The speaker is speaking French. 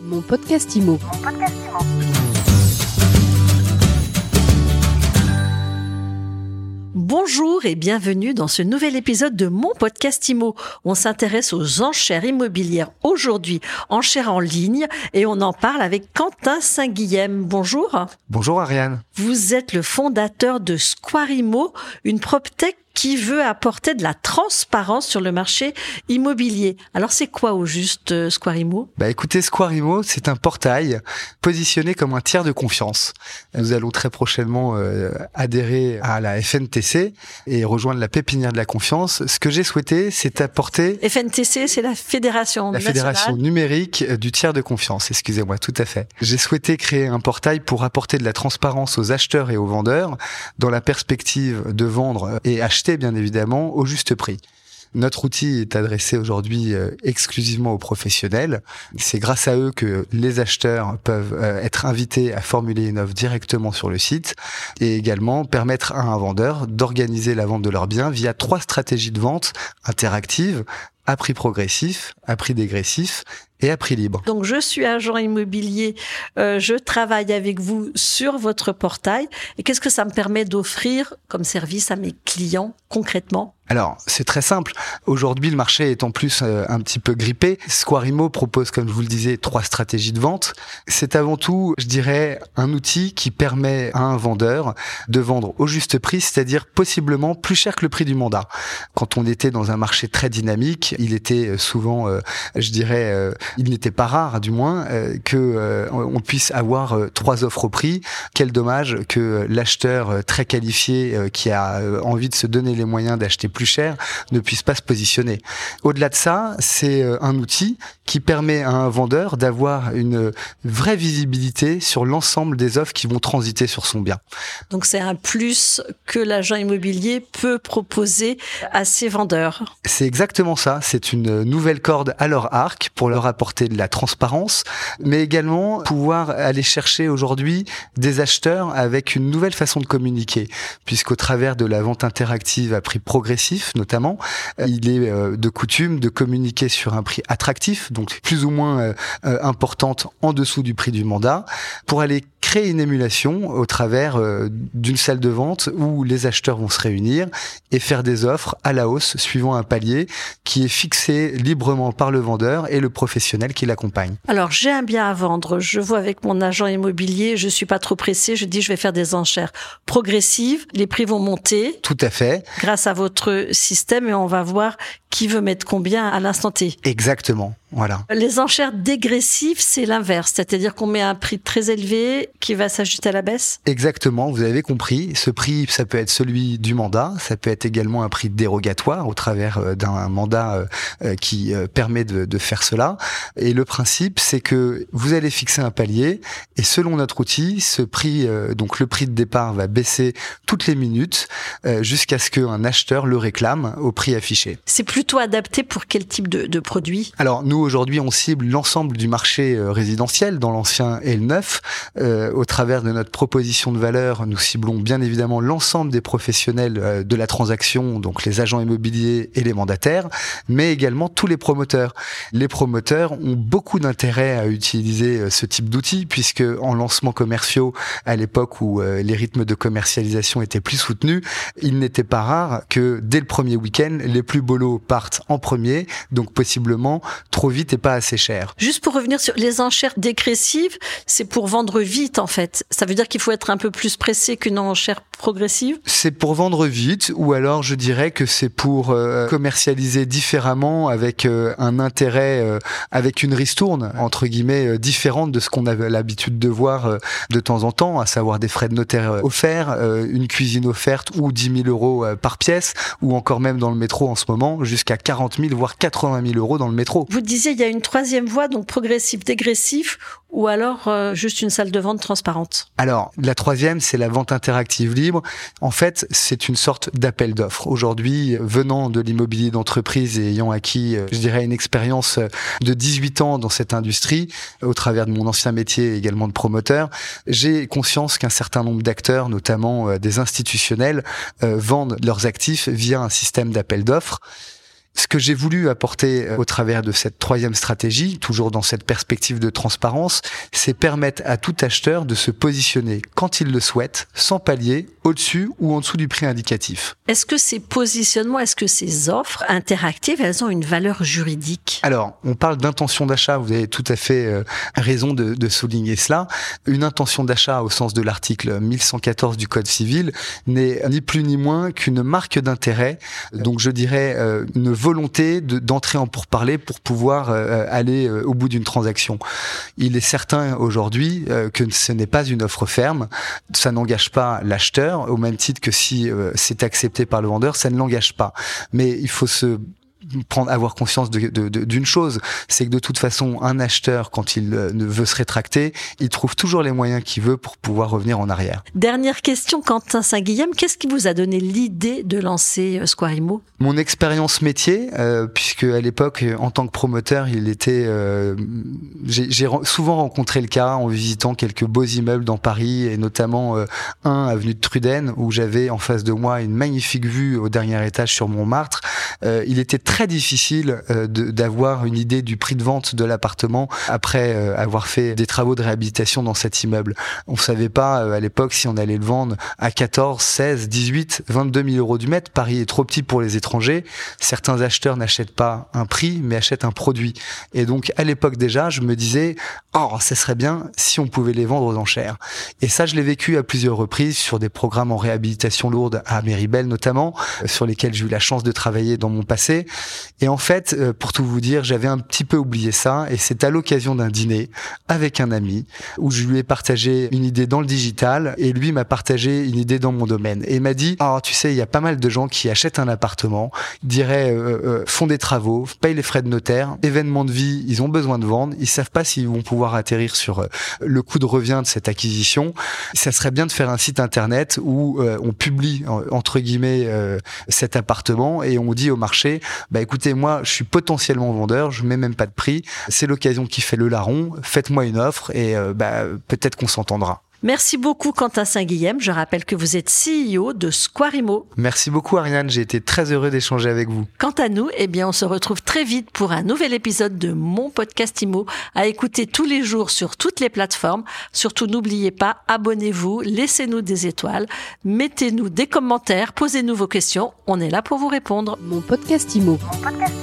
Mon podcast IMO. Bonjour et bienvenue dans ce nouvel épisode de mon podcast IMO. On s'intéresse aux enchères immobilières aujourd'hui, enchères en ligne, et on en parle avec Quentin Saint-Guilhem. Bonjour. Bonjour Ariane. Vous êtes le fondateur de Squarimo, une PropTech qui veut apporter de la transparence sur le marché immobilier. Alors c'est quoi au juste euh, Squarimo? Bah écoutez, Squarimo, c'est un portail positionné comme un tiers de confiance. Nous allons très prochainement euh, adhérer à la FNTC et rejoindre la pépinière de la confiance. Ce que j'ai souhaité, c'est apporter FNTC, c'est la fédération la fédération numérique euh, du tiers de confiance. Excusez-moi, tout à fait. J'ai souhaité créer un portail pour apporter de la transparence aux acheteurs et aux vendeurs dans la perspective de vendre et acheter bien évidemment au juste prix. Notre outil est adressé aujourd'hui euh, exclusivement aux professionnels. C'est grâce à eux que les acheteurs peuvent euh, être invités à formuler une offre directement sur le site et également permettre à un vendeur d'organiser la vente de leurs biens via trois stratégies de vente interactives à prix progressif, à prix dégressif et à prix libre. Donc je suis agent immobilier, euh, je travaille avec vous sur votre portail. Et qu'est-ce que ça me permet d'offrir comme service à mes clients concrètement? Alors, c'est très simple. Aujourd'hui, le marché est en plus euh, un petit peu grippé. Squarimo propose, comme je vous le disais, trois stratégies de vente. C'est avant tout, je dirais, un outil qui permet à un vendeur de vendre au juste prix, c'est-à-dire possiblement plus cher que le prix du mandat. Quand on était dans un marché très dynamique, il était euh, souvent, euh, je dirais, il n'était pas rare, du moins, que on puisse avoir trois offres au prix. Quel dommage que l'acheteur très qualifié qui a envie de se donner les moyens d'acheter plus cher ne puisse pas se positionner. Au-delà de ça, c'est euh, un outil qui permet à un vendeur d'avoir une vraie visibilité sur l'ensemble des offres qui vont transiter sur son bien. Donc c'est un plus que l'agent immobilier peut proposer à ses vendeurs. C'est exactement ça. C'est une nouvelle corde à leur arc pour leur apporter de la transparence, mais également pouvoir aller chercher aujourd'hui des acheteurs avec une nouvelle façon de communiquer, puisqu'au travers de la vente interactive à prix progressif, notamment, euh, il est euh, de coutume de communiquer sur un prix attractif, donc plus ou moins euh, importante en dessous du prix du mandat, pour aller créer une émulation au travers d'une salle de vente où les acheteurs vont se réunir et faire des offres à la hausse suivant un palier qui est fixé librement par le vendeur et le professionnel qui l'accompagne. Alors j'ai un bien à vendre, je vois avec mon agent immobilier, je suis pas trop pressé, je dis je vais faire des enchères progressives, les prix vont monter. Tout à fait. Grâce à votre système et on va voir qui veut mettre combien à l'instant T. Exactement. Voilà. Les enchères dégressives, c'est l'inverse, c'est-à-dire qu'on met un prix très élevé qui va s'ajuster à la baisse? Exactement, vous avez compris. Ce prix, ça peut être celui du mandat, ça peut être également un prix dérogatoire au travers euh, d'un mandat euh, euh, qui permet de, de, faire cela. Et le principe, c'est que vous allez fixer un palier et selon notre outil, ce prix, donc le prix de départ va baisser toutes les minutes jusqu'à ce qu'un acheteur le réclame au prix affiché. C'est plutôt adapté pour quel type de, de produit? Alors nous aujourd'hui, on cible l'ensemble du marché résidentiel dans l'ancien et le neuf. Euh, au travers de notre proposition de valeur, nous ciblons bien évidemment l'ensemble des professionnels euh, de la transaction, donc les agents immobiliers et les mandataires, mais également tous les promoteurs. Les promoteurs ont beaucoup d'intérêt à utiliser ce type d'outils puisque en lancement commerciaux, à l'époque où les rythmes de commercialisation étaient plus soutenus, il n'était pas rare que dès le premier week-end, les plus lots partent en premier, donc possiblement trop vite et pas assez cher. Juste pour revenir sur les enchères dégressives, c'est pour vendre vite en fait. Ça veut dire qu'il faut être un peu plus pressé qu'une enchère progressive? C'est pour vendre vite ou alors je dirais que c'est pour euh, commercialiser différemment avec euh, un intérêt, euh, avec une ristourne entre guillemets différente de ce qu'on avait l'habitude de voir de temps en temps, à savoir des frais de notaire offerts, une cuisine offerte ou 10 000 euros par pièce ou encore même dans le métro en ce moment jusqu'à 40 000 voire 80 000 euros dans le métro. Vous disiez il y a une troisième voie donc progressif, dégressif ou alors juste une salle de vente transparente. Alors la troisième c'est la vente interactive libre en fait, c'est une sorte d'appel d'offres. Aujourd'hui, venant de l'immobilier d'entreprise et ayant acquis, euh, je dirais, une expérience euh, de 18 ans dans cette industrie, au travers de mon ancien métier également de promoteur, j'ai conscience qu'un certain nombre d'acteurs, notamment euh, des institutionnels, vendent leurs actifs via un système d'appel d'offres. Ce que j'ai voulu apporter au travers de cette troisième stratégie, toujours dans cette perspective de transparence, c'est permettre à tout acheteur de se positionner quand il le souhaite, sans palier, au-dessus ou en dessous du prix indicatif. Est-ce que ces positionnements, est-ce que ces offres interactives, elles ont une valeur juridique? Alors, on parle d'intention d'achat, vous avez tout à fait euh, raison de, de souligner cela. Une intention d'achat au sens de l'article 1114 du Code civil n'est ni plus ni moins qu'une marque d'intérêt, donc je dirais euh, une volonté d'entrer en pourparler pour pouvoir euh, aller au bout d'une transaction. Il est certain aujourd'hui que ce n'est pas une offre ferme, ça n'engage pas l'acheteur, au même titre que si c'est accepté par le vendeur, ça ne l'engage pas. Mais il faut se prendre avoir conscience d'une de, de, chose, c'est que de toute façon, un acheteur, quand il euh, veut se rétracter, il trouve toujours les moyens qu'il veut pour pouvoir revenir en arrière. Dernière question, Quentin Saint-Guillaume, qu'est-ce qui vous a donné l'idée de lancer euh, Squarimo? Mon expérience métier, euh, puisque à l'époque, en tant que promoteur, il était, euh, j'ai souvent rencontré le cas en visitant quelques beaux immeubles dans Paris et notamment euh, un avenue de Truden où j'avais en face de moi une magnifique vue au dernier étage sur Montmartre. Il était très difficile euh, d'avoir une idée du prix de vente de l'appartement après euh, avoir fait des travaux de réhabilitation dans cet immeuble. On savait pas euh, à l'époque si on allait le vendre à 14, 16, 18, 22 000 euros du mètre. Paris est trop petit pour les étrangers. Certains acheteurs n'achètent pas un prix, mais achètent un produit. Et donc à l'époque déjà, je me disais, oh, ça serait bien si on pouvait les vendre aux enchères. Et ça, je l'ai vécu à plusieurs reprises sur des programmes en réhabilitation lourde à Méribel notamment, sur lesquels j'ai eu la chance de travailler dans mon passé. Et en fait, euh, pour tout vous dire, j'avais un petit peu oublié ça. Et c'est à l'occasion d'un dîner avec un ami où je lui ai partagé une idée dans le digital et lui m'a partagé une idée dans mon domaine. Et m'a dit, oh, tu sais, il y a pas mal de gens qui achètent un appartement, diraient, euh, euh, font des travaux, payent les frais de notaire, événement de vie, ils ont besoin de vendre, ils savent pas s'ils vont pouvoir atterrir sur le coût de revient de cette acquisition. Ça serait bien de faire un site internet où on publie entre guillemets cet appartement et on dit au marché bah écoutez, moi, je suis potentiellement vendeur, je mets même pas de prix, c'est l'occasion qui fait le larron, faites-moi une offre et euh, bah, peut-être qu'on s'entendra. Merci beaucoup Quentin Saint-Guillem. Je rappelle que vous êtes CEO de Squarimo. Merci beaucoup Ariane, j'ai été très heureux d'échanger avec vous. Quant à nous, eh bien on se retrouve très vite pour un nouvel épisode de mon podcast Imo à écouter tous les jours sur toutes les plateformes. Surtout n'oubliez pas, abonnez-vous, laissez-nous des étoiles, mettez-nous des commentaires, posez-nous vos questions, on est là pour vous répondre. Mon podcast Imo. Mon podcast